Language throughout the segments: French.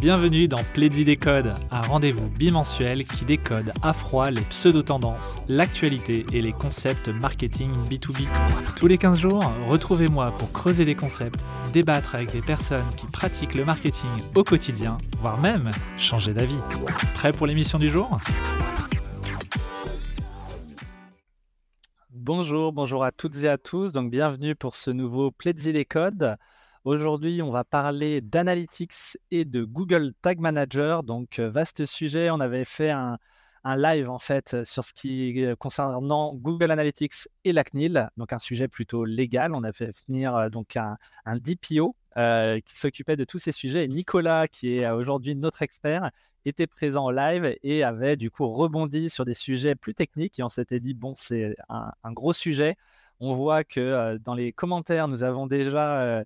Bienvenue dans Plaidy Décode, un rendez-vous bimensuel qui décode à froid les pseudo-tendances, l'actualité et les concepts marketing B2B. Tous les 15 jours, retrouvez-moi pour creuser des concepts, débattre avec des personnes qui pratiquent le marketing au quotidien, voire même changer d'avis. Prêt pour l'émission du jour? Bonjour, bonjour à toutes et à tous. Donc bienvenue pour ce nouveau Plaidy Décode. Aujourd'hui, on va parler d'analytics et de Google Tag Manager. Donc, euh, vaste sujet. On avait fait un, live en fait sur ce qui euh, concernant Google Analytics et la CNIL, donc un sujet plutôt légal. On a fait venir euh, donc un, DPO qui s'occupait de tous ces sujets. Et Nicolas, qui est aujourd'hui notre expert, était présent en live et avait du coup rebondi sur des sujets plus techniques. Et on s'était dit bon, c'est un, gros sujet. On voit que dans les commentaires, nous avons déjà euh,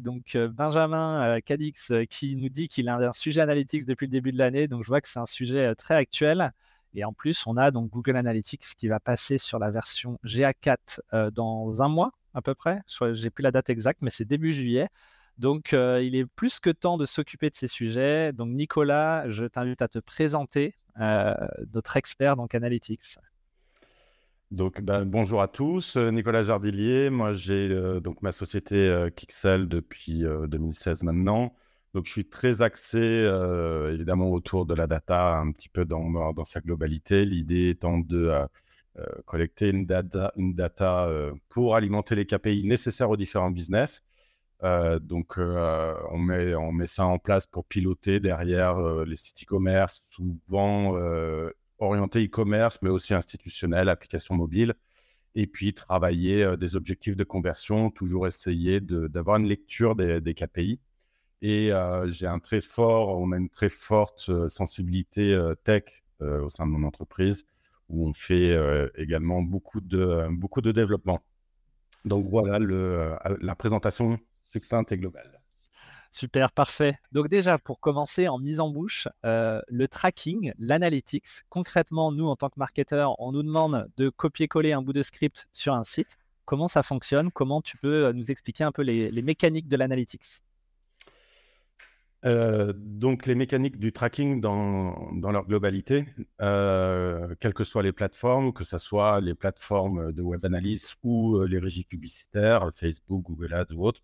donc euh, Benjamin euh, Cadix qui nous dit qu'il a un sujet analytics depuis le début de l'année. Donc je vois que c'est un sujet très actuel. Et en plus, on a donc Google Analytics qui va passer sur la version GA4 dans un mois à peu près. J'ai plus la date exacte, mais c'est début juillet. Donc, il est plus que temps de s'occuper de ces sujets. Donc, Nicolas, je t'invite à te présenter, notre expert donc Analytics. Donc, ben, bonjour à tous, euh, Nicolas Jardillier. Moi, j'ai euh, donc ma société euh, Kixel depuis 2016 maintenant. Donc, je suis très axé évidemment autour de la data, un petit peu dans, dans sa globalité. L'idée étant de collecter une data, une data pour alimenter les KPI nécessaires aux différents business. donc, on, met, on met ça en place pour piloter derrière les sites e-commerce, souvent orienté e-commerce, mais aussi institutionnel, application mobile. Et puis travailler euh, des objectifs de conversion, toujours essayer d'avoir une lecture des, KPI. Et euh, j'ai un très fort, on a une très forte euh, sensibilité tech au sein de mon entreprise, où on fait également beaucoup de, beaucoup de développement. Donc voilà le, la présentation succincte et globale. Super, parfait. Donc déjà, pour commencer en mise en bouche, euh, le tracking, l'analytics, concrètement, nous, en tant que marketeur, on nous demande de copier-coller un bout de script sur un site. Comment ça fonctionne? Comment tu peux euh, nous expliquer un peu les, mécaniques de l'analytics? Euh, donc les mécaniques du tracking dans, dans leur globalité, quelles que soient les plateformes, que ce soit les plateformes de web analyse ou les régies publicitaires, Facebook, Google Ads ou autres,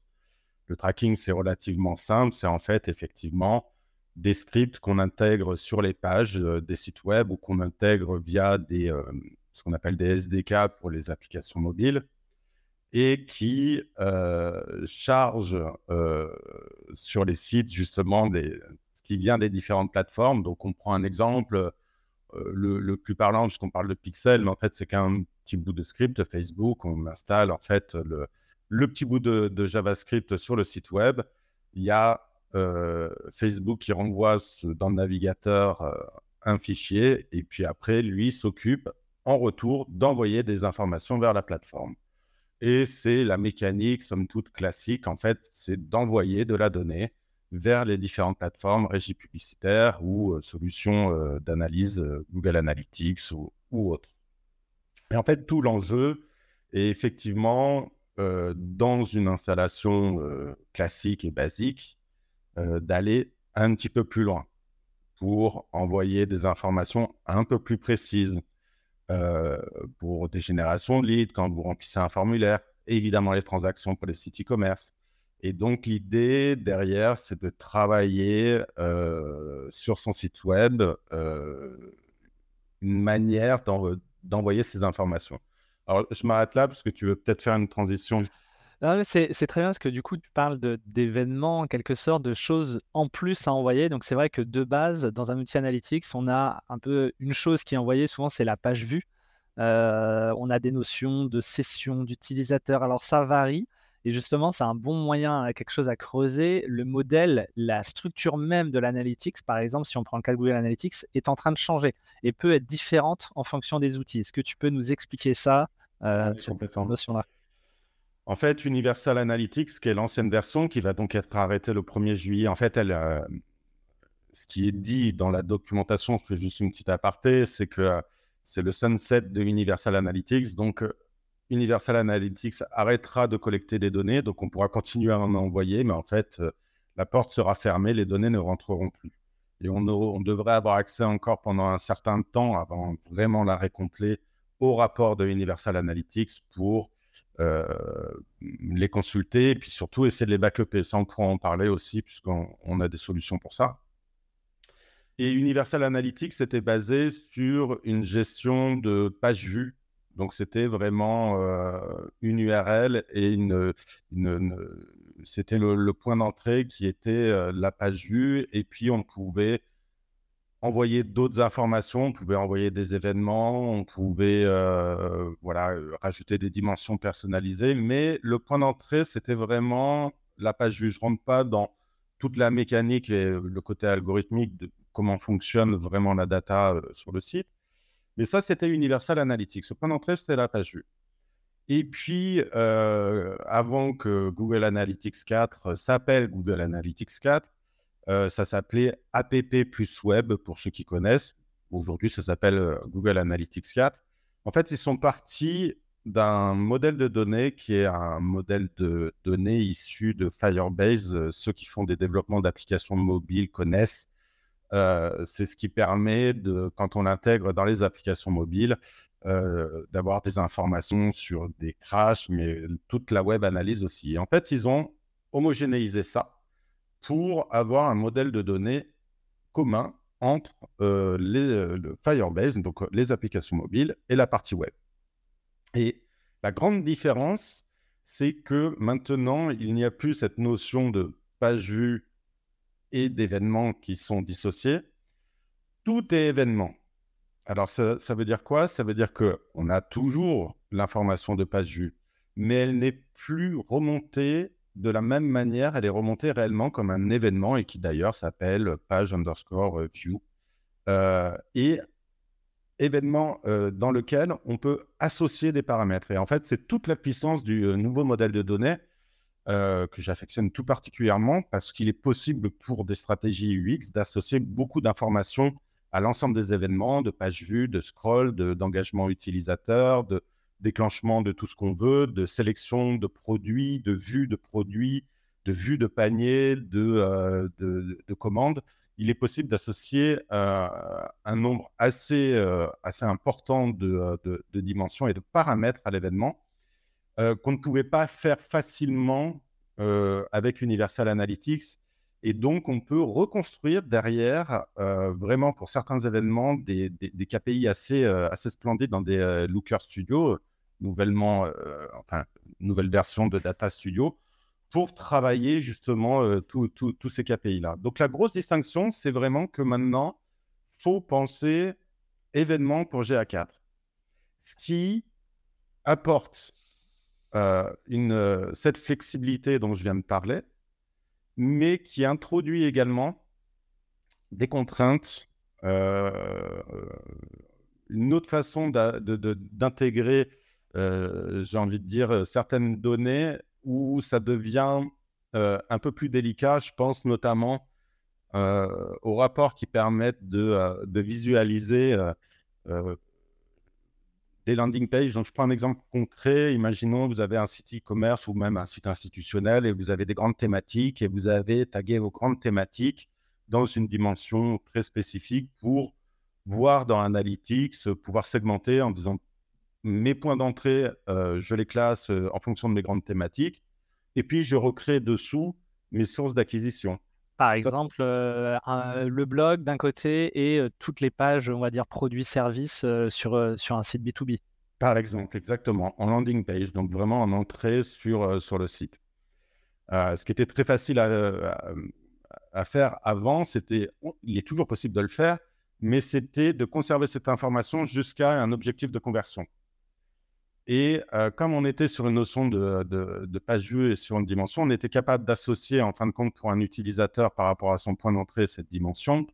le tracking, c'est relativement simple. C'est en fait effectivement des scripts qu'on intègre sur les pages euh, des sites web ou qu'on intègre via euh, ce qu'on appelle des SDK pour les applications mobiles et qui euh, chargent sur les sites justement ce qui vient des différentes plateformes. Donc on prend un exemple le, plus parlant, puisqu'on parle de pixels, mais en fait c'est qu'un petit bout de script Facebook. On installe en fait le, le petit bout de, JavaScript sur le site web. Il y a euh, Facebook qui renvoie dans le navigateur euh, un fichier et puis après, lui s'occupe en retour d'envoyer des informations vers la plateforme. Et c'est la mécanique, somme toute classique, en fait, c'est d'envoyer de la donnée vers les différentes plateformes, régies publicitaires ou euh, solutions d'analyse Google Analytics ou, ou autres. Et en fait, tout l'enjeu est effectivement euh, dans une installation euh, classique et basique, euh, d'aller un petit peu plus loin pour envoyer des informations un peu plus précises pour des générations de leads quand vous remplissez un formulaire, évidemment les transactions pour les sites e-commerce. Et donc l'idée derrière, c'est de travailler sur son site web une manière d'envoyer ces informations. Alors, je m'arrête là parce que tu veux peut-être faire une transition. c'est très bien parce que du coup, tu parles d'événements, en quelque sorte, de choses en plus à envoyer. Donc, c'est vrai que de base, dans un outil analytics, on a un peu une chose qui est envoyée, souvent, c'est la page vue. Euh, on a des notions de session, d'utilisateur. Alors, ça varie. Et justement, c'est un bon moyen, quelque chose à creuser. Le modèle, la structure même de l'analytics, par exemple, si on prend le cas de Google Analytics, est en train de changer et peut être différente en fonction des outils. Est-ce que tu peux nous expliquer ça, euh, cette notion-là? En fait, Universal Analytics, qui est l'ancienne version, qui va donc être arrêtée le 1er juillet, en fait, elle, euh, ce qui est dit dans la documentation, je fais juste une petite aparté, c'est que euh, c'est le sunset de Universal Analytics. Donc, Universal Analytics arrêtera de collecter des données, donc on pourra continuer à en envoyer, mais en fait, euh, la porte sera fermée, les données ne rentreront plus. Et on, on devrait avoir accès encore pendant un certain temps, avant vraiment l'arrêt complet, au rapport de Universal Analytics pour euh, les consulter et puis surtout essayer de les backuper. Ça, on pourra en parler aussi puisqu'on a des solutions pour ça. Et Universal Analytics était basé sur une gestion de page vue. Donc, c'était vraiment une URL et c'était le, point d'entrée qui était la page vue. Et puis, on pouvait envoyer d'autres informations, on pouvait envoyer des événements, on pouvait rajouter des dimensions personnalisées, mais le point d'entrée, c'était vraiment la page vue. Je rentre pas dans toute la mécanique et le côté algorithmique de comment fonctionne vraiment la data sur le site. Mais ça, c'était Universal Analytics. Le point d'entrée, c'était la page vue. Et puis, euh, avant que Google Analytics 4 s'appelle Google Analytics 4, euh, ça s'appelait APP plus Web pour ceux qui connaissent. Aujourd'hui, ça s'appelle euh, Google Analytics 4. En fait, ils sont partis d'un modèle de données qui est un modèle de données issu de Firebase. Ceux qui font des développements d'applications mobiles connaissent. C'est ce qui permet, de, quand on l'intègre dans les applications mobiles, d'avoir des informations sur des crashs, mais toute la web analyse aussi. en fait, ils ont homogénéisé ça pour avoir un modèle de données commun entre euh, les, euh, le Firebase, donc euh, les applications mobiles, et la partie web. Et la grande différence, c'est que maintenant, il n'y a plus cette notion de page vue et d'événements qui sont dissociés. Tout est événement. Alors, ça, ça veut dire quoi? Ça veut dire qu'on a toujours l'information de page vue, mais elle n'est plus remontée de la même manière, elle est remontée réellement comme un événement et qui d'ailleurs s'appelle page underscore euh, view. Euh, et événement euh, dans lequel on peut associer des paramètres. Et en fait, c'est toute la puissance du nouveau modèle de données que j'affectionne tout particulièrement parce qu'il est possible pour des stratégies UX d'associer beaucoup d'informations à l'ensemble des événements, de page vue, de scroll, d'engagement utilisateur, de, déclenchement de tout ce qu'on veut, de sélection de produits, de vue de produits, de vue de panier, de, euh, de, commandes, il est possible d'associer euh, un nombre assez, euh, assez important de, de, dimensions et de paramètres à l'événement qu'on ne pouvait pas faire facilement avec Universal Analytics. Et donc, on peut reconstruire derrière, vraiment pour certains événements, des, KPI assez, assez splendides dans des Looker Studio nouvellement, euh, enfin, nouvelle version de Data Studio pour travailler justement euh, tous ces KPI-là. Donc la grosse distinction, c'est vraiment que maintenant, faut penser événement pour GA4. Ce qui apporte euh, une, cette flexibilité dont je viens de parler, mais qui introduit également des contraintes, une autre façon d'intégrer euh, j'ai envie de dire, euh, certaines données où ça devient euh, un peu plus délicat. Je pense notamment aux rapports qui permettent de visualiser des landing pages. Donc, je prends un exemple concret. Imaginons, vous avez un site e-commerce ou même un site institutionnel et vous avez des grandes thématiques et vous avez tagué vos grandes thématiques dans une dimension très spécifique pour voir dans Analytics, pouvoir segmenter en disant mes points d'entrée, euh, je les classe euh, en fonction de mes grandes thématiques. Et puis, je recrée dessous mes sources d'acquisition. Par exemple, euh, le blog d'un côté et toutes les pages, on va dire, produits-services sur, sur un site B2B. Par exemple, exactement, en landing page, donc vraiment en entrée sur, sur le site. ce qui était très facile à, à faire avant, c'était, il est toujours possible de le faire, mais c'était de conserver cette information jusqu'à un objectif de conversion. Et comme on était sur une notion de, de, page vue et sur une dimension, on était capable d'associer, en fin de compte, pour un utilisateur par rapport à son point d'entrée, cette dimension,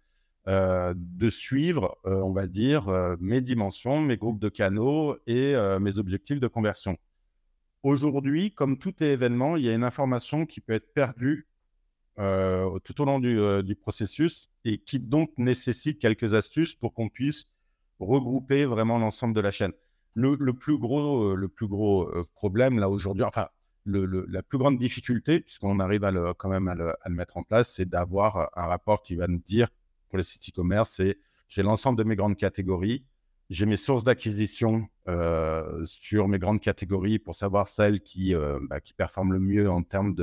de suivre, on va dire, mes dimensions, mes groupes de canaux et mes objectifs de conversion. Aujourd'hui, comme tout est événement, il y a une information qui peut être perdue tout au long du processus et qui donc nécessite quelques astuces pour qu'on puisse regrouper vraiment l'ensemble de la chaîne le, plus gros, euh, le plus gros euh, problème là aujourd'hui, enfin, la plus grande difficulté, puisqu'on arrive à le, quand même à le, mettre en place, c'est d'avoir un rapport qui va nous dire, pour les sites e-commerce, c'est j'ai l'ensemble de mes grandes catégories, j'ai mes sources d'acquisition euh, sur mes grandes catégories pour savoir celles qui, euh, bah, qui performent le mieux en termes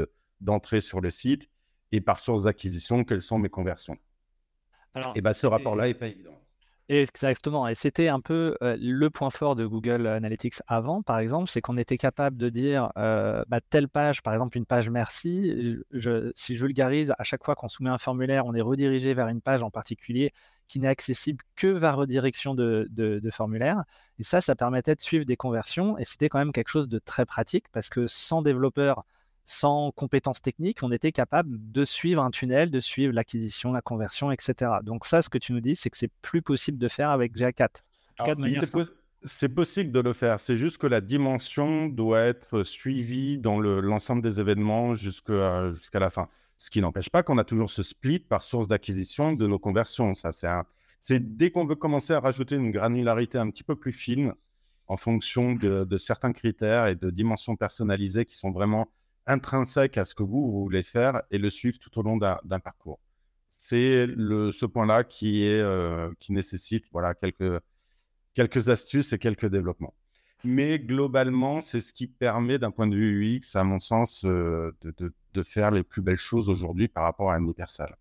d'entrée sur le site, et par source d'acquisition, quelles sont mes conversions. et bah, ce rapport-là n'est pas évident. Exactement. Et c'était un peu le point fort de Google Analytics avant, par exemple, c'est qu'on était capable de dire bah, telle page, par exemple une page merci, si je vulgarise, à chaque fois qu'on soumet un formulaire, on est redirigé vers une page en particulier qui n'est accessible que par redirection de, de, formulaire. Et ça, ça permettait de suivre des conversions et c'était quand même quelque chose de très pratique parce que sans développeurs sans compétences techniques, on était capable de suivre un tunnel, de suivre l'acquisition, la conversion, etc. Donc ça, ce que tu nous dis, c'est que c'est plus possible de faire avec GA4. c'est possible de le faire, c'est juste que la dimension doit être suivie dans l'ensemble des événements jusqu'à la fin. Ce qui n'empêche pas qu'on a toujours ce split par source d'acquisition de nos conversions. Ça, c'est dès qu'on veut commencer à rajouter une granularité un petit peu plus fine en fonction de, de certains critères et de dimensions personnalisées qui sont vraiment intrinsèque à ce que vous, voulez faire et le suivre tout au long d'un parcours. C'est ce point-là qui, euh, qui nécessite voilà, quelques, astuces et quelques développements. Mais globalement, c'est ce qui permet, d'un point de vue UX, à mon sens, euh, de, de, faire les plus belles choses aujourd'hui par rapport à Universal.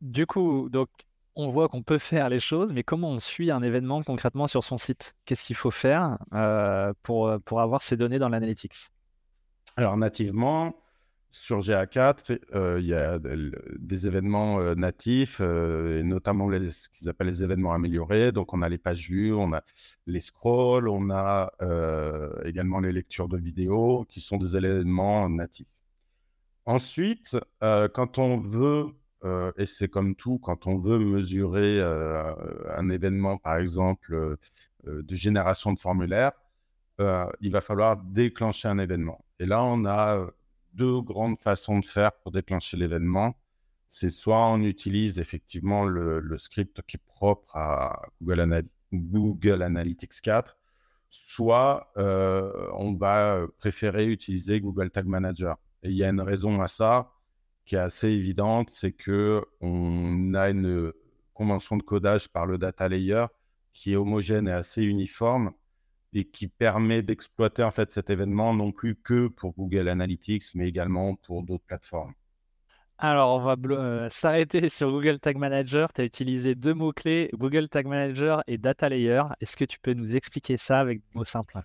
Du coup, donc, on voit qu'on peut faire les choses, mais comment on suit un événement concrètement sur son site? Qu'est-ce qu'il faut faire euh, pour, pour avoir ces données dans l'analytics? Alors, nativement, sur GA4, euh, il y a des événements euh, natifs, euh, et notamment ce qu'ils appellent les événements améliorés. Donc, on a les pages vues, on a les scrolls, on a également les lectures de vidéos qui sont des événements natifs. Ensuite, quand on veut, et c'est comme tout, quand on veut mesurer un événement, par exemple, de génération de formulaires, il va falloir déclencher un événement. Et là, on a deux grandes façons de faire pour déclencher l'événement. C'est soit on utilise effectivement le, script qui est propre à Google, Analytics 4, soit on va préférer utiliser Google Tag Manager. Et il y a une raison à ça qui est assez évidente, c'est que on a une convention de codage par le data layer qui est homogène et assez uniforme et qui permet d'exploiter en fait cet événement non plus que pour Google Analytics, mais également pour d'autres plateformes. Alors, on va euh, s'arrêter sur Google Tag Manager. Tu as utilisé deux mots-clés, Google Tag Manager et Data Layer. Est-ce que tu peux nous expliquer ça avec des mots simples?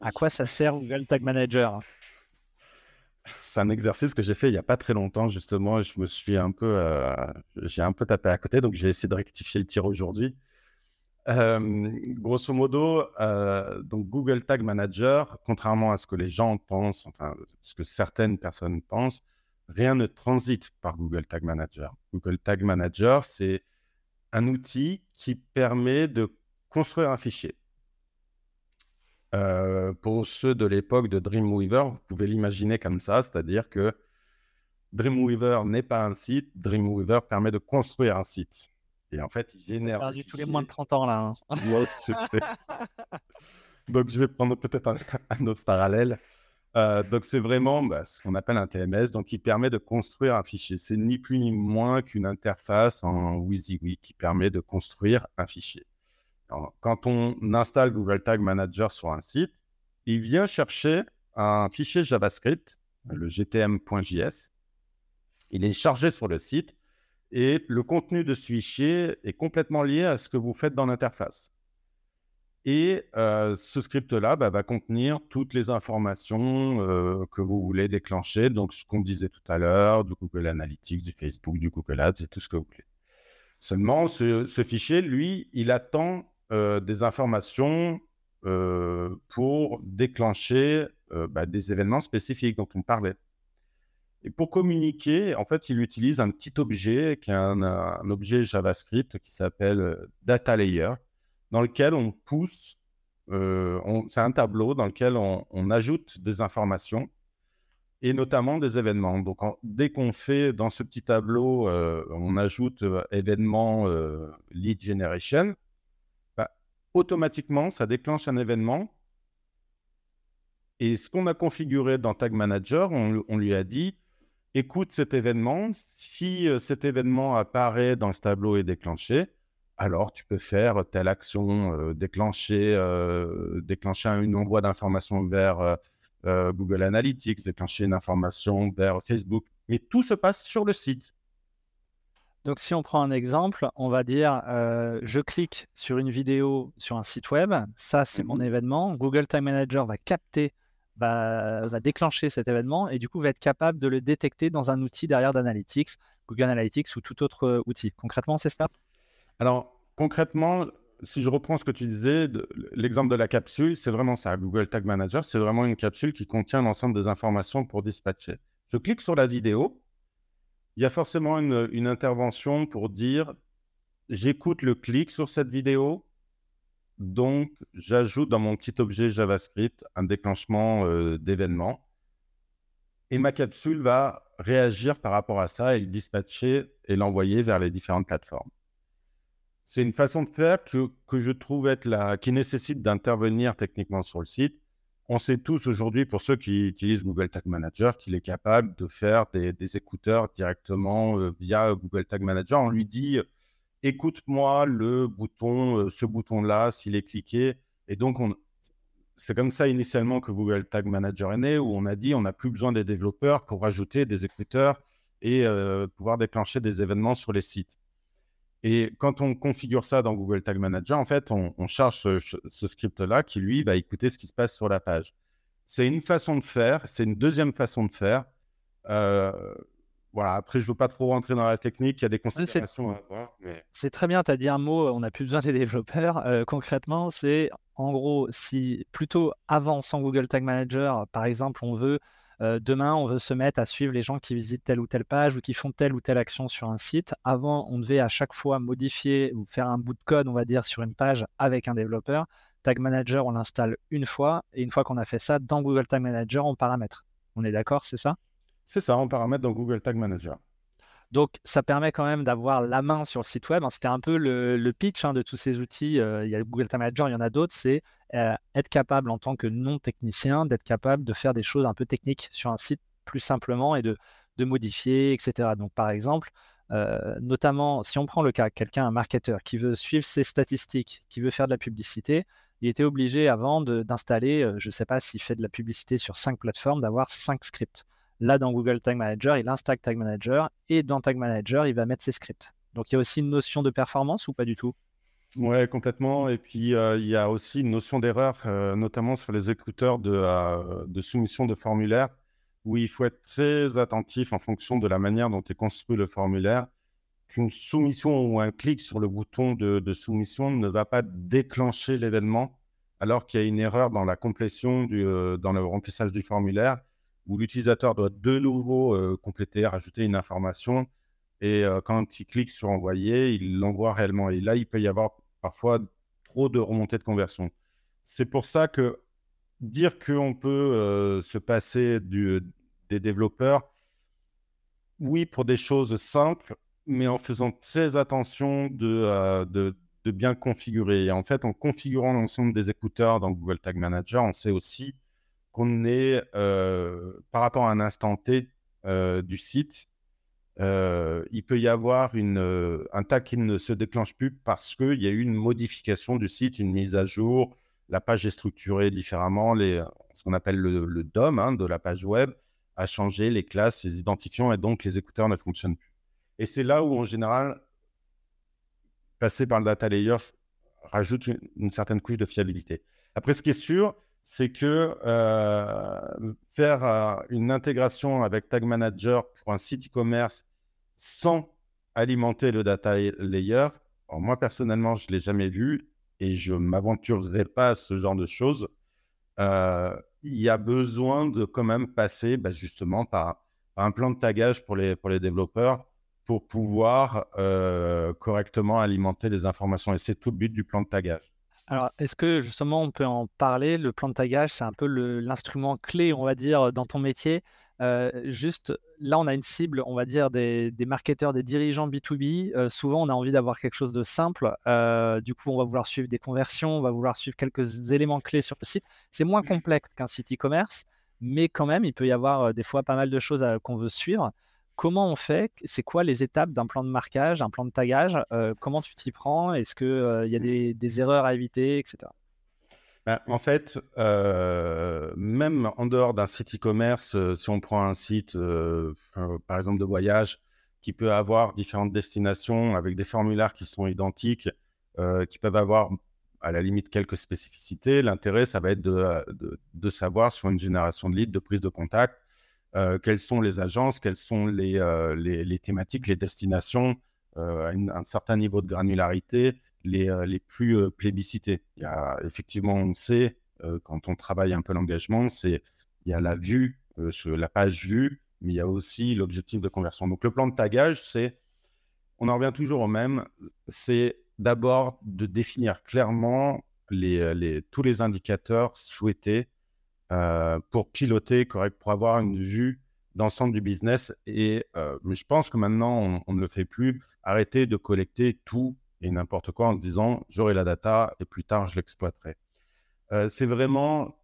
À quoi ça sert Google Tag Manager? C'est un exercice que j'ai fait il n'y a pas très longtemps, justement. Je me suis un peu, euh, j'ai un peu tapé à côté, donc j'ai essayé de rectifier le tir aujourd'hui grosso modo, donc Google Tag Manager, contrairement à ce que les gens pensent, enfin, ce que certaines personnes pensent, rien ne transite par Google Tag Manager. Google Tag Manager, c'est un outil qui permet de construire un fichier. Pour ceux de l'époque de Dreamweaver, vous pouvez l'imaginer comme ça, c'est-à-dire que Dreamweaver n'est pas un site, Dreamweaver permet de construire un site. Et en fait, il génère. perdu tous les moins de 30 ans là. Hein. donc, je vais prendre peut-être un, autre parallèle. Euh, donc, c'est vraiment bah, ce qu'on appelle un TMS, donc qui permet de construire un fichier. C'est ni plus ni moins qu'une interface en WYSIWYG qui permet de construire un fichier. quand on installe Google Tag Manager sur un site, il vient chercher un fichier JavaScript, le gtm.js. Il est chargé sur le site et le contenu de ce fichier est complètement lié à ce que vous faites dans l'interface. Et euh, ce script-là bah, va contenir toutes les informations euh, que vous voulez déclencher, donc ce qu'on disait tout à l'heure, du Google Analytics, du Facebook, du Google Ads et tout ce que vous voulez. Seulement, ce, fichier, lui, il attend euh, des informations pour déclencher bah, des événements spécifiques dont on parlait. Et pour communiquer, en fait, il utilise un petit objet qui est un, objet JavaScript qui s'appelle euh, Data Layer, dans lequel on pousse, euh, c'est un tableau dans lequel on, ajoute des informations et notamment des événements. Donc, dès qu'on fait dans ce petit tableau, euh, on ajoute événement lead generation, bah, automatiquement, ça déclenche un événement Et ce qu'on a configuré dans Tag Manager, on, lui a dit, écoute cet événement, si euh, cet événement apparaît dans ce tableau et déclenché, alors tu peux faire telle action, euh, déclencher, euh, déclencher une envoi d'informations vers Google Analytics, déclencher une information vers Facebook. Mais tout se passe sur le site. Donc, si on prend un exemple, on va dire je clique sur une vidéo sur un site web, ça c'est mon mmh événement. Google Time Manager va capter, va, déclencher cet événement et du coup va être capable de le détecter dans un outil derrière d'Analytics, Google Analytics ou tout autre outil. Concrètement, c'est ça? Alors, concrètement, si je reprends ce que tu disais, l'exemple de la capsule, c'est vraiment ça. Google Tag Manager, c'est vraiment une capsule qui contient l'ensemble des informations pour dispatcher. Je clique sur la vidéo il y a forcément une, intervention pour dire j'écoute le clic sur cette vidéo, donc j'ajoute dans mon petit objet JavaScript un déclenchement euh, d'événement et ma capsule va réagir par rapport à ça et le dispatcher et l'envoyer vers les différentes plateformes. C'est une façon de faire que, que je trouve être la, qui nécessite d'intervenir techniquement sur le site, on sait tous aujourd'hui, pour ceux qui utilisent Google Tag Manager, qu'il est capable de faire des, écouteurs directement euh, via Google Tag Manager. On lui dit écoute-moi le bouton, euh, ce bouton-là, s'il est cliqué. Et donc, c'est comme ça initialement que Google Tag Manager est né, où on a dit on n'a plus besoin des développeurs pour rajouter des écouteurs et euh, pouvoir déclencher des événements sur les sites. Et quand on configure ça dans Google Tag Manager, en fait, on, charge ce, script-là qui, lui, va écouter ce qui se passe sur la page. C'est une façon de faire. C'est une deuxième façon de faire. Euh, voilà, après, je ne veux pas trop rentrer dans la technique. Il y a des considérations à avoir. C'est très bien, tu as dit un mot, on n'a plus besoin des développeurs. Euh, concrètement, c'est en gros, si plutôt avant, sans Google Tag Manager, par exemple, on veut euh, demain, on veut se mettre à suivre les gens qui visitent telle ou telle page ou qui font telle ou telle action sur un site. Avant, on devait à chaque fois modifier ou faire un bout de code, on va dire, sur une page avec un développeur. Tag Manager, on l'installe une fois et une fois qu'on a fait ça, dans Google Tag Manager, on paramètre. On est d'accord, c'est ça? C'est ça, on paramètre dans Google Tag Manager. Donc, ça permet quand même d'avoir la main sur le site web. Hein. C'était un peu le, pitch hein, de tous ces outils. Euh, il y a Google Tag Manager, il y en a d'autres. C'est euh, être capable, en tant que non-technicien, d'être capable de faire des choses un peu techniques sur un site plus simplement et de, modifier, etc. Donc, par exemple, euh, notamment si on prend le cas quelqu'un, un marketeur qui veut suivre ses statistiques, qui veut faire de la publicité, il était obligé avant d'installer, je ne sais pas s'il fait de la publicité sur cinq plateformes, d'avoir cinq scripts. Là, dans Google Tag Manager, il installe Tag Manager et dans Tag Manager, il va mettre ses scripts. Donc, il y a aussi une notion de performance ou pas du tout? Ouais, complètement. Et puis, euh, il y a aussi une notion d'erreur, euh, notamment sur les écouteurs de, euh, de, soumission de formulaire, où il faut être très attentif en fonction de la manière dont est construit le formulaire, qu'une soumission ou un clic sur le bouton de, de soumission ne va pas déclencher l'événement, alors qu'il y a une erreur dans la complétion, du, dans le remplissage du formulaire où l'utilisateur doit de nouveau euh, compléter, rajouter une information. Et euh, quand il clique sur envoyer, il l'envoie réellement. Et là, il peut y avoir parfois trop de remontées de conversion. C'est pour ça que dire qu'on peut euh, se passer des développeurs, oui, pour des choses simples, mais en faisant très attention de, bien configurer. En fait, en configurant l'ensemble des écouteurs dans Google Tag Manager, on sait aussi euh, par rapport à un instant T euh, du site, euh, il peut y avoir un tag qui ne se déclenche plus parce qu'il y a eu une modification du site, une mise à jour, la page est structurée différemment, ce qu'on appelle le, DOM hein, de la page web a changé, les classes, les identifiants, et donc les écouteurs ne fonctionnent plus. Et c'est là où, en général, passer par le data layer rajoute une certaine couche de fiabilité. Après, ce qui est sûr, c'est que euh, faire euh, une intégration avec Tag Manager pour un site e-commerce sans alimenter le data layer, moi personnellement, je ne l'ai jamais vu et je ne m'aventurerai pas à ce genre de choses. Euh, il y a besoin de quand même passer bah, justement par, un plan de tagage pour les, pour les développeurs pour pouvoir correctement alimenter les informations. Et c'est tout le but du plan de tagage. Alors, est-ce que justement on peut en parler? Le plan de tagage, c'est un peu l'instrument clé, on va dire, dans ton métier. juste, là, on a une cible, on va dire, des, marketeurs, des dirigeants B2B. souvent, on a envie d'avoir quelque chose de simple. du coup, on va vouloir suivre des conversions, on va vouloir suivre quelques éléments clés sur le site. C'est moins complexe qu'un site e-commerce, mais quand même, il peut y avoir des fois pas mal de choses qu'on veut suivre. Comment on fait? C'est quoi les étapes d'un plan de marquage, un plan de tagage? Comment tu t'y prends? Est-ce qu'il y a des, erreurs à éviter, etc. Ben, en fait, même en dehors d'un site e-commerce, si on prend un site, par exemple, de voyage, qui peut avoir différentes destinations avec des formulaires qui sont identiques, qui peuvent avoir à la limite quelques spécificités. L'intérêt, ça va être de, savoir sur une génération de leads, de prise de contact, euh, quelles sont les agences, quelles sont les, euh, les, thématiques, les destinations, euh, un certain niveau de granularité, les, les plus plébiscités. Il y a, effectivement, on sait, quand on travaille un peu l'engagement, c'est il y a la vue, sur la page vue, mais il y a aussi l'objectif de conversion. Donc le plan de tagage, c'est, on en revient toujours au même, c'est d'abord de définir clairement les, tous les indicateurs souhaités euh, pour piloter, correct, pour avoir une vue d'ensemble du business. Et euh, je pense que maintenant, on, ne le fait plus. Arrêter de collecter tout et n'importe quoi en se disant j'aurai la data et plus tard je l'exploiterai. Euh, c'est vraiment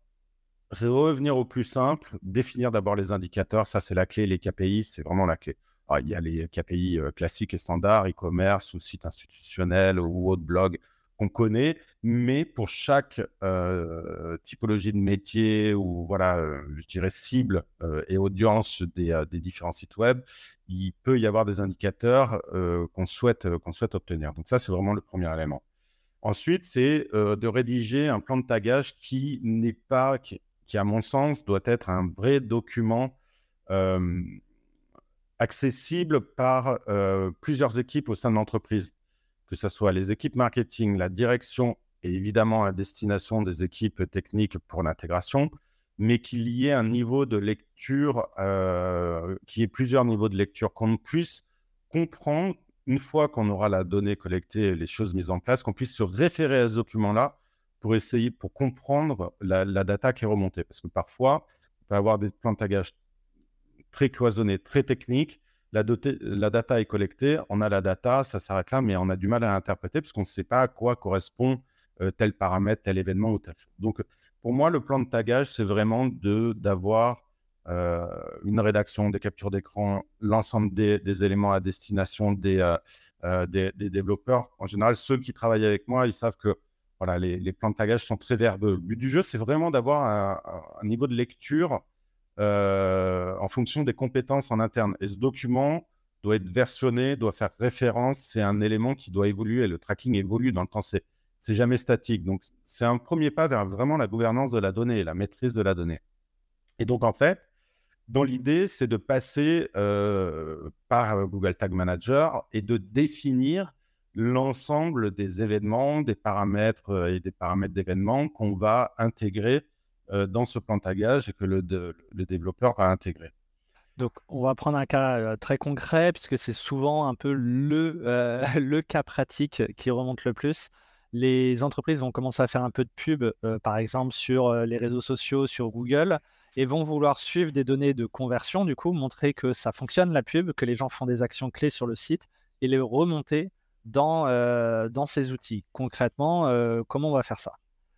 revenir au plus simple, définir d'abord les indicateurs, ça c'est la clé, les KPI, c'est vraiment la clé. Ah, il y a les KPI classiques et standards, e-commerce ou site institutionnel ou autre blog, qu'on connaît, mais pour chaque typologie de métier ou voilà, je dirais cible et audience des, différents sites web, il peut y avoir des indicateurs qu'on souhaite, obtenir. Donc ça, c'est vraiment le premier élément. Ensuite, c'est de rédiger un plan de tagage qui n'est pas, qui, qui, à mon sens, doit être un vrai document accessible par plusieurs équipes au sein de l'entreprise que ce soit les équipes marketing, la direction et évidemment la destination des équipes techniques pour l'intégration, mais qu'il y ait un niveau de lecture, euh, qui ait plusieurs niveaux de lecture, qu'on puisse comprendre une fois qu'on aura la donnée collectée, les choses mises en place, qu'on puisse se référer à ce document-là pour essayer, pour comprendre la, la, data qui est remontée. Parce que parfois, on peut avoir des plans de tagage très cloisonnés, très techniques, la, data est collectée, on a la data, ça s'arrête là, mais on a du mal à l'interpréter parce qu'on ne sait pas à quoi correspond euh, tel paramètre, tel événement ou telle chose. Donc, pour moi, le plan de tagage, c'est vraiment d'avoir euh, une rédaction, des captures d'écran, l'ensemble des, éléments à destination euh, des, des, développeurs. En général, ceux qui travaillent avec moi, ils savent que voilà, les, plans de tagage sont très verbeux. Le but du jeu, c'est vraiment d'avoir un, niveau de lecture en fonction des compétences en interne. Et ce document doit être versionné, doit faire référence. C'est un élément qui doit évoluer. Le tracking évolue dans le temps. C'est, jamais statique. Donc, c'est un premier pas vers vraiment la gouvernance de la donnée, la maîtrise de la donnée. Et donc, en fait, dans l'idée, c'est de passer euh, par Google Tag Manager et de définir l'ensemble des événements, des paramètres euh, et des paramètres d'événements qu'on va intégrer euh, dans ce plan tagage et que le, le développeur a intégré. Donc, on va prendre un cas euh, très concret, puisque c'est souvent un peu le, euh, le cas pratique qui remonte le plus. Les entreprises vont commencer à faire un peu de pub, par exemple, sur les réseaux sociaux, sur Google, et vont vouloir suivre des données de conversion, du coup, montrer que ça fonctionne la pub, que les gens font des actions clés sur le site, et les remonter dans, dans ces outils. Concrètement, comment on va faire ça?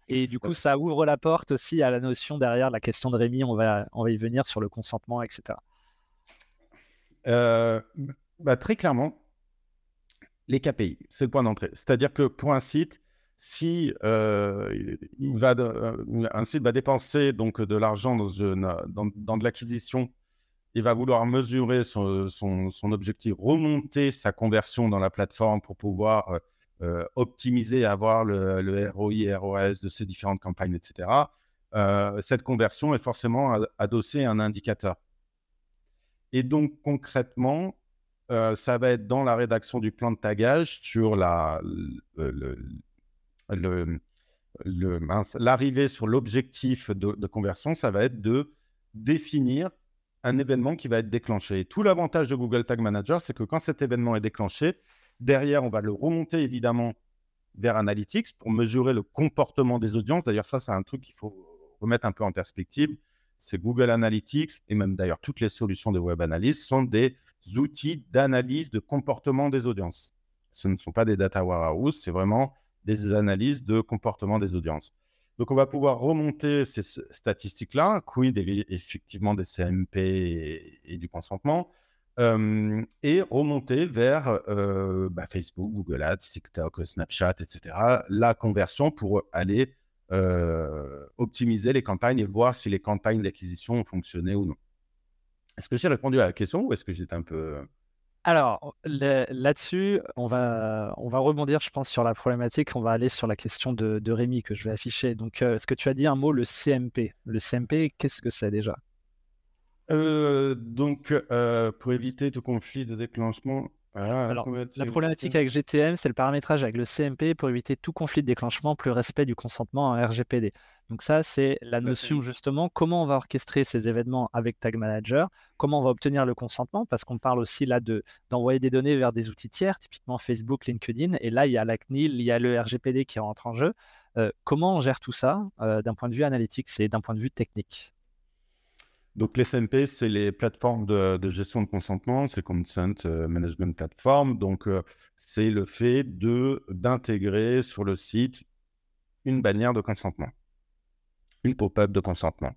Et du coup, ça ouvre la porte aussi à la notion derrière la question de Rémi, on va, on va y venir sur le consentement, etc. Euh, bah, très clairement, les KPI, c'est le point d'entrée. C'est-à-dire que pour un site, si euh, il va euh, un site va dépenser donc de l'argent dans, dans, dans, de l'acquisition, il va vouloir mesurer son, son, son, objectif, remonter sa conversion dans la plateforme pour pouvoir euh, optimiser, avoir le, le, ROI, ROS de ces différentes campagnes, etc., euh, cette conversion est forcément adossée à un indicateur. Et donc, concrètement, euh, ça va être dans la rédaction du plan de tagage sur la, l'arrivée sur l'objectif de, de, conversion, ça va être de définir un événement qui va être déclenché. Et tout l'avantage de Google Tag Manager, c'est que quand cet événement est déclenché, Derrière, on va le remonter évidemment vers Analytics pour mesurer le comportement des audiences. D'ailleurs, ça, c'est un truc qu'il faut remettre un peu en perspective. c'est Google Analytics et même d'ailleurs toutes les solutions de web analyse sont des outils d'analyse de comportement des audiences. Ce ne sont pas des data warehouse, c'est vraiment des analyses de comportement des audiences. Donc, on va pouvoir remonter ces statistiques-là, quid effectivement des CMP et, du consentement, et remonter vers bah, Facebook, Google Ads, TikTok, Snapchat, etc. La conversion pour aller optimiser les campagnes et voir si les campagnes d'acquisition ont fonctionné ou non. Est-ce que j'ai répondu à la question ou est-ce que j'étais un peu alors, là-dessus, on va, on va rebondir, je pense, sur la problématique. On va aller sur la question de, Rémi que je vais afficher. Donc, est-ce que tu as dit un mot, le CMP Le CMP, qu'est-ce que c'est déjà? Euh, Donc, euh, pour éviter tout conflit de déclenchement, alors, la problématique avec GTM, c'est le paramétrage avec le CMP pour éviter tout conflit de déclenchement, plus respect du consentement en RGPD. Donc ça, c'est la notion justement, comment on va orchestrer ces événements avec Tag Manager, comment on va obtenir le consentement, parce qu'on parle aussi là de, d'envoyer des données vers des outils tiers, typiquement Facebook, LinkedIn, et là, il y a la CNIL, il y a le RGPD qui rentre en jeu. Euh, comment on gère tout ça euh, d'un point de vue analytique et d'un point de vue technique? Donc, les SMP, c'est les plateformes de, gestion de consentement, c'est Consent euh, Management Platform. Donc, euh, c'est le fait d'intégrer sur le site une bannière de consentement, une pop-up de consentement.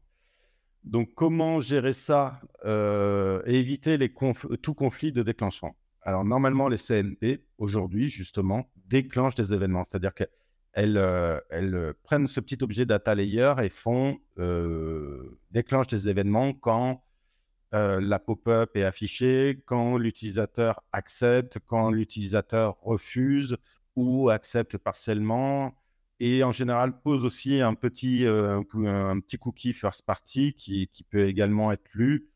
Donc, comment gérer ça euh, et éviter les tout conflit de déclenchement? Alors, normalement, les CNP, aujourd'hui, justement, déclenchent des événements. C'est-à-dire que elles, euh, euh, prennent ce petit objet data layer et font euh, déclenchent des événements quand la pop-up est affichée, quand l'utilisateur accepte, quand l'utilisateur refuse ou accepte partiellement. Et en général, pose aussi un petit, un, petit cookie first party qui, qui, peut également être lu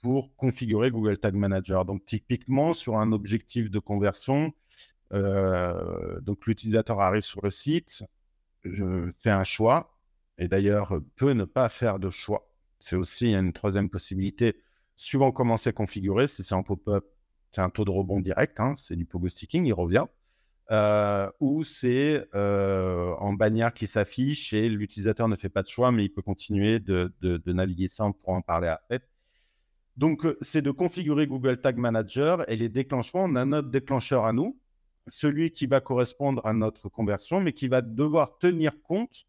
pour configurer Google Tag Manager. Donc, typiquement, sur un objectif de conversion, euh, donc l'utilisateur arrive sur le site, je fais un choix, et d'ailleurs peut ne pas faire de choix. C'est aussi une troisième possibilité, suivant comment c'est configuré. Si c'est en pop-up, c'est un taux de rebond direct, hein, c'est du pogo sticking, il revient. Euh, ou c'est euh, en bannière qui s'affiche et l'utilisateur ne fait pas de choix, mais il peut continuer de, de naviguer ça, on pourra en parler après. Donc, c'est de configurer Google Tag Manager et les déclenchements. On a notre déclencheur à nous, celui qui va correspondre à notre conversion, mais qui va devoir tenir compte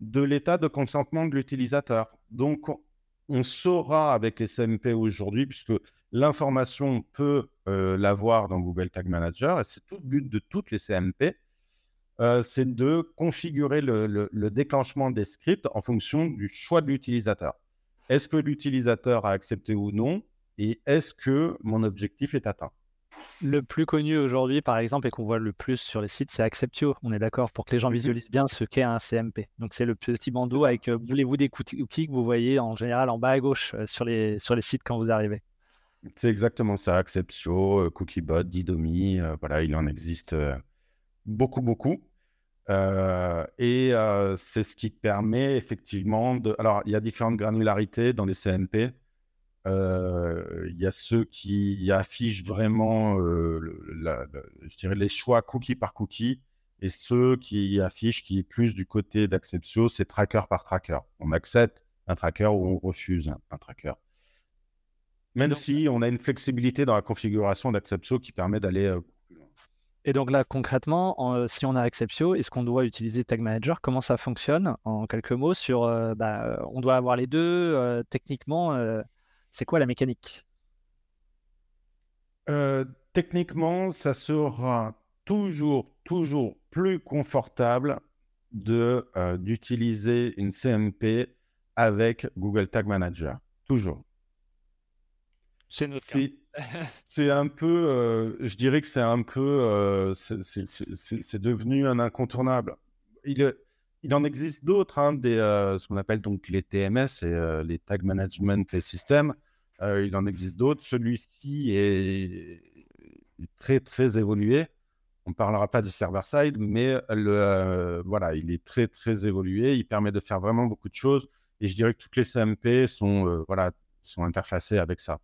de l'état de consentement de l'utilisateur. Donc, on saura avec les CMP aujourd'hui, puisque l'information peut euh, l'avoir dans Google Tag Manager, et c'est tout le but de toutes les CMP, euh, c'est de configurer le, déclenchement des scripts en fonction du choix de l'utilisateur. Est-ce que l'utilisateur a accepté ou non, et est-ce que mon objectif est atteint? Le plus connu aujourd'hui, par exemple, et qu'on voit le plus sur les sites, c'est Acceptio. On est d'accord pour que les gens mmh visualisent bien ce qu'est un CMP. Donc, c'est le petit bandeau avec euh, voulez-vous des cookies que vous voyez en général en bas à gauche euh, sur, les, sur les sites quand vous arrivez? C'est exactement ça. Acceptio, euh, Cookiebot, Didomi, voilà, il en existe beaucoup, beaucoup. et c'est ce qui permet effectivement de. Alors, il y a différentes granularités dans les CMP. Il y a ceux qui affichent vraiment, je dirais, les choix cookie par cookie, et ceux qui affichent qui est plus du côté d'Acceptio, c'est tracker par tracker. On accepte un tracker ou on refuse un, tracker. Même si on a une flexibilité dans la configuration d'Acceptio qui permet d'aller euh, plus loin. Et donc là, concrètement, si on a Acceptio, est-ce qu'on doit utiliser Tag Manager? Comment ça fonctionne En quelques mots, sur, bah, on doit avoir les deux. techniquement, c'est quoi la mécanique? Euh, Techniquement, ça sera toujours, toujours plus confortable de euh, d'utiliser une CMP avec Google Tag Manager. Toujours. C'est C'est un peu, euh, je dirais que c'est un peu, c'est devenu un incontournable. Il, il en existe d'autres, hein, ce qu'on appelle donc les TMS, et, les Tag Management Systems. Euh, il en existe d'autres. Celui-ci est très, très évolué. On ne parlera pas du server-side, mais euh, voilà, il est très, très évolué. Il permet de faire vraiment beaucoup de choses. Et je dirais que toutes les CMP sont, euh, voilà, sont interfacées avec ça.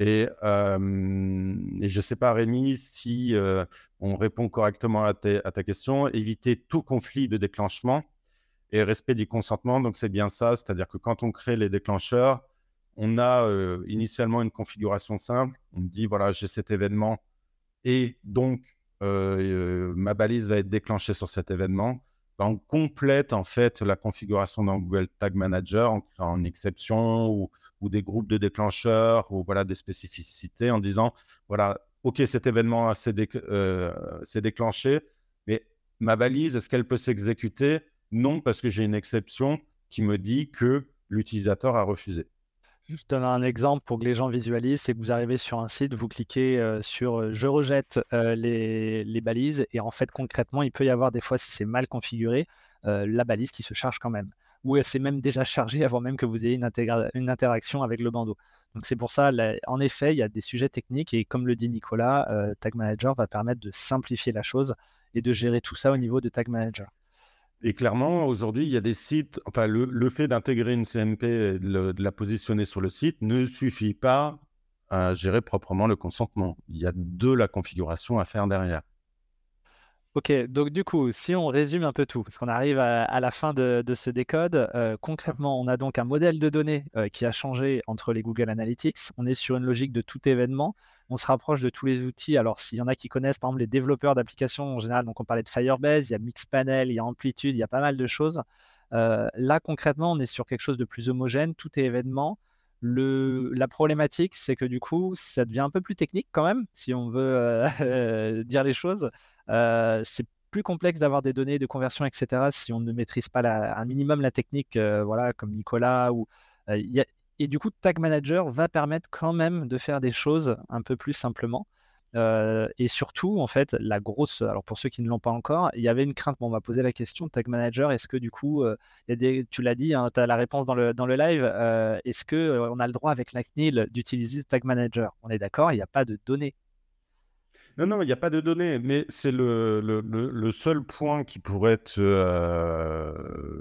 Et, je ne sais pas, Rémi, si on répond correctement à, ta question. Éviter tout conflit de déclenchement. Et respect du consentement, donc c'est bien ça, c'est-à-dire que quand on crée les déclencheurs, on a initialement une configuration simple. On dit voilà, j'ai cet événement et donc ma balise va être déclenchée sur cet événement. Ben, on complète en fait la configuration dans Google Tag Manager en créant une exception ou, des groupes de déclencheurs ou voilà des spécificités en disant voilà ok cet événement euh, s'est déclenché mais ma balise est-ce qu'elle peut s'exécuter? Non parce que j'ai une exception qui me dit que l'utilisateur a refusé je donne un exemple pour que les gens visualisent, c'est que vous arrivez sur un site, vous cliquez sur je rejette les, balises et en fait concrètement il peut y avoir des fois si c'est mal configuré la balise qui se charge quand même ou elle s'est même déjà chargée avant même que vous ayez une, une interaction avec le bandeau. Donc c'est pour ça, en effet, il y a des sujets techniques et comme le dit Nicolas, Tag Manager va permettre de simplifier la chose et de gérer tout ça au niveau de Tag Manager. Et clairement, aujourd'hui, il y a des sites, enfin, le, fait d'intégrer une CMP et de, la positionner sur le site ne suffit pas à gérer proprement le consentement. Il y a de la configuration à faire derrière. Ok, donc du coup, si on résume un peu tout, parce qu'on arrive à, la fin de, ce décode, euh, concrètement, on a donc un modèle de données euh, qui a changé entre les Google Analytics. On est sur une logique de tout événement on se rapproche de tous les outils. Alors, s'il y en a qui connaissent, par exemple, les développeurs d'applications en général, donc on parlait de Firebase, il y a Mixpanel, il y a Amplitude, il y a pas mal de choses. Euh, là, concrètement, on est sur quelque chose de plus homogène, tout est événement. la problématique, c'est que du coup, ça devient un peu plus technique quand même, si on veut euh, dire les choses. Euh, c'est plus complexe d'avoir des données de conversion, etc., si on ne maîtrise pas un minimum la technique, voilà, comme Nicolas. Ou, il y a, et du coup, Tag Manager va permettre quand même de faire des choses un peu plus simplement. Euh, et surtout, en fait, la grosse, alors pour ceux qui ne l'ont pas encore, il y avait une crainte. Bon, on m'a posé la question, Tag Manager, est-ce que du coup, euh, tu l'as dit, hein, tu as la réponse dans le, dans le live, euh, est-ce qu'on on a le droit avec la CNIL d'utiliser Tag Manager? On est d'accord, il n'y a pas de données non, non, il n'y a pas de données, mais c'est le, seul point qui pourrait être euh,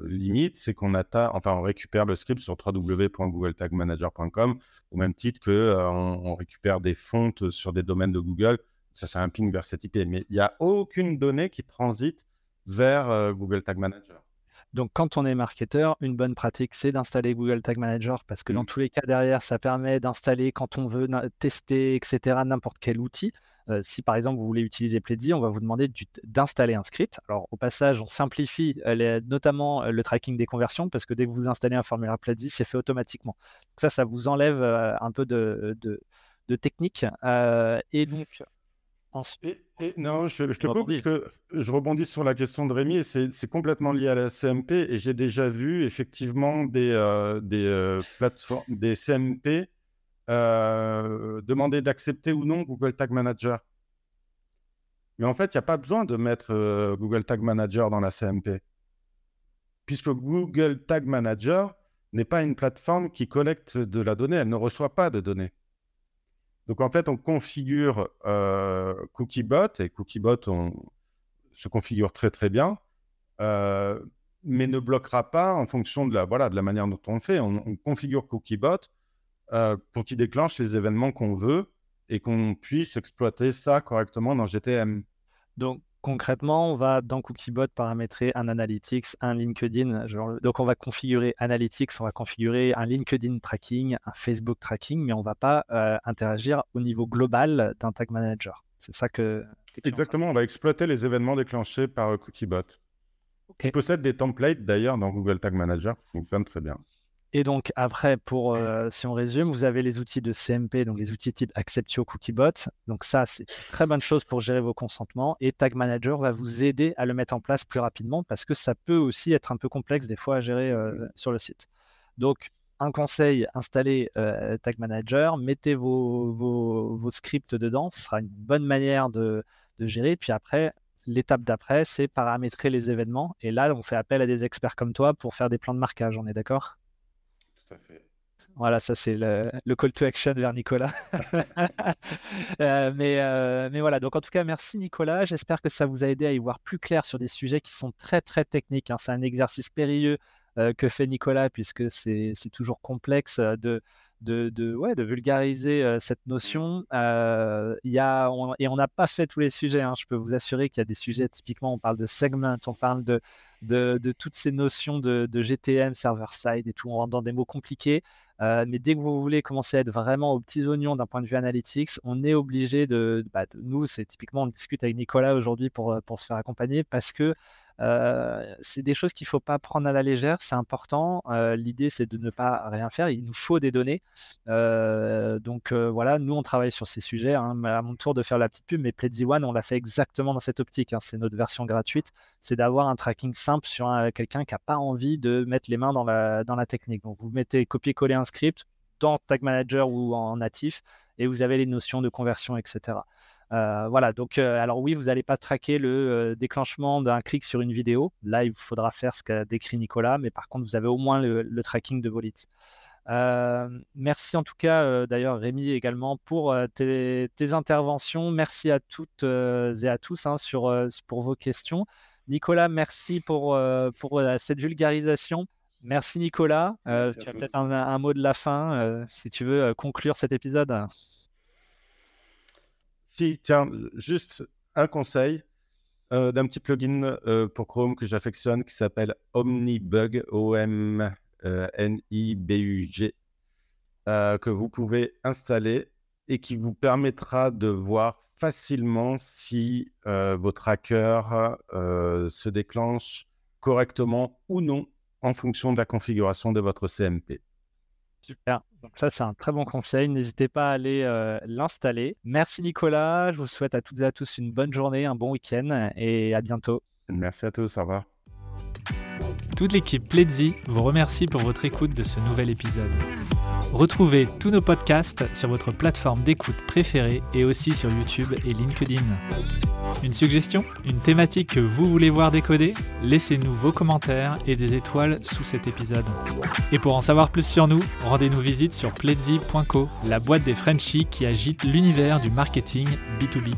limite, c'est qu'on enfin, on récupère le script sur www.googletagmanager.com au même titre que euh, on, récupère des fontes sur des domaines de Google. Ça, c'est un ping vers cette IP, mais il n'y a aucune donnée qui transite vers euh, Google Tag Manager. Donc, quand on est marketeur, une bonne pratique, c'est d'installer Google Tag Manager parce que dans mmh. tous les cas derrière, ça permet d'installer quand on veut tester, etc., n'importe quel outil. Euh, si par exemple vous voulez utiliser Pledzi, on va vous demander d'installer un script. Alors, au passage, on simplifie euh, notamment euh, le tracking des conversions parce que dès que vous installez un formulaire Pledzi, c'est fait automatiquement. Donc, ça, ça vous enlève un peu de, de technique. et donc, non, je, te coupe parce que je rebondis sur la question de Rémi et c'est complètement lié à la CMP et j'ai déjà vu effectivement des, euh, des euh, plateformes, des CMP euh, demander d'accepter ou non Google Tag Manager. Mais en fait, il n'y a pas besoin de mettre Google Tag Manager dans la CMP puisque Google Tag Manager n'est pas une plateforme qui collecte de la donnée, elle ne reçoit pas de données. Donc en fait, on configure euh, CookieBot et CookieBot on, se configure très très bien, euh, mais ne bloquera pas en fonction de la, voilà, de la manière dont on le fait. On, configure CookieBot euh, pour qu'il déclenche les événements qu'on veut et qu'on puisse exploiter ça correctement dans GTM. Donc concrètement, on va dans Cookiebot paramétrer un Analytics, un LinkedIn. donc, on va configurer Analytics, on va configurer un LinkedIn tracking, un Facebook tracking, mais on ne va pas euh, interagir au niveau global d'un tag manager. C'est ça que. Exactement, on va exploiter les événements déclenchés par euh, Cookiebot. Qui possède des templates d'ailleurs dans Google Tag Manager, qui fonctionnent très bien. Et donc après, pour euh, si on résume, vous avez les outils de CMP, donc les outils type Acceptio Cookiebot. Donc ça, c'est une très bonne chose pour gérer vos consentements. Et Tag Manager va vous aider à le mettre en place plus rapidement parce que ça peut aussi être un peu complexe des fois à gérer euh, sur le site. Donc un conseil, installez euh, Tag Manager, mettez vos, vos, scripts dedans. Ce sera une bonne manière de, de gérer. Puis après, l'étape d'après, c'est paramétrer les événements. Et là, on fait appel à des experts comme toi pour faire des plans de marquage. On est d'accord? Voilà, ça c'est le, call to action vers Nicolas. Euh, mais, euh, mais voilà, donc en tout cas, merci Nicolas. J'espère que ça vous a aidé à y voir plus clair sur des sujets qui sont très très techniques. Hein. C'est un exercice périlleux euh, que fait Nicolas puisque c'est toujours complexe de, de, de, ouais, de vulgariser cette notion. Il y a, et on n'a pas fait tous les sujets. Hein. Je peux vous assurer qu'il y a des sujets, typiquement, on parle de segment, on parle de, de, toutes ces notions de, de, GTM, server-side et tout. On rentre dans des mots compliqués. mais dès que vous voulez commencer à être vraiment aux petits oignons d'un point de vue analytics, on est obligé de, bah, nous, c'est typiquement, on discute avec Nicolas aujourd'hui pour, pour se faire accompagner parce que c'est des choses qu'il ne faut pas prendre à la légère, c'est important. L'idée, c'est de ne pas rien faire. Il nous faut des données. Donc voilà, nous, on travaille sur ces sujets. Hein. À mon tour de faire la petite pub, mais Pledzi One, on l'a fait exactement dans cette optique. Hein. C'est notre version gratuite. C'est d'avoir un tracking simple sur quelqu'un qui n'a pas envie de mettre les mains dans la, dans la technique. Donc vous mettez copier-coller un script dans Tag Manager ou en natif et vous avez les notions de conversion, etc. Euh, voilà, donc euh, alors oui, vous n'allez pas traquer le euh, déclenchement d'un clic sur une vidéo. Là, il faudra faire ce qu'a décrit Nicolas, mais par contre, vous avez au moins le, tracking de vos leads. merci en tout cas, d'ailleurs, Rémi également, pour tes, interventions. Merci à toutes et à tous hein, sur, pour vos questions. Nicolas, merci pour, pour cette vulgarisation. Merci Nicolas. tu as peut-être un, mot de la fin, si tu veux conclure cet épisode. Si, tiens, juste un conseil euh, d'un petit plugin euh, pour Chrome que j'affectionne qui s'appelle Omnibug, O-M-N-I-B-U-G, euh, que vous pouvez installer et qui vous permettra de voir facilement si vos trackers se déclenchent correctement ou non en fonction de la configuration de votre CMP. Super. Donc ça, c'est un très bon conseil. N'hésitez pas à aller euh, l'installer. Merci Nicolas. Je vous souhaite à toutes et à tous une bonne journée, un bon week-end et à bientôt. Merci à tous. Au revoir. Toute l'équipe Pledzi vous remercie pour votre écoute de ce nouvel épisode. Retrouvez tous nos podcasts sur votre plateforme d'écoute préférée et aussi sur YouTube et LinkedIn. Une suggestion? Une thématique que vous voulez voir décoder? Laissez-nous vos commentaires et des étoiles sous cet épisode. Et pour en savoir plus sur nous, rendez-nous visite sur pledzi.co, la boîte des Frenchies qui agite l'univers du marketing B2B.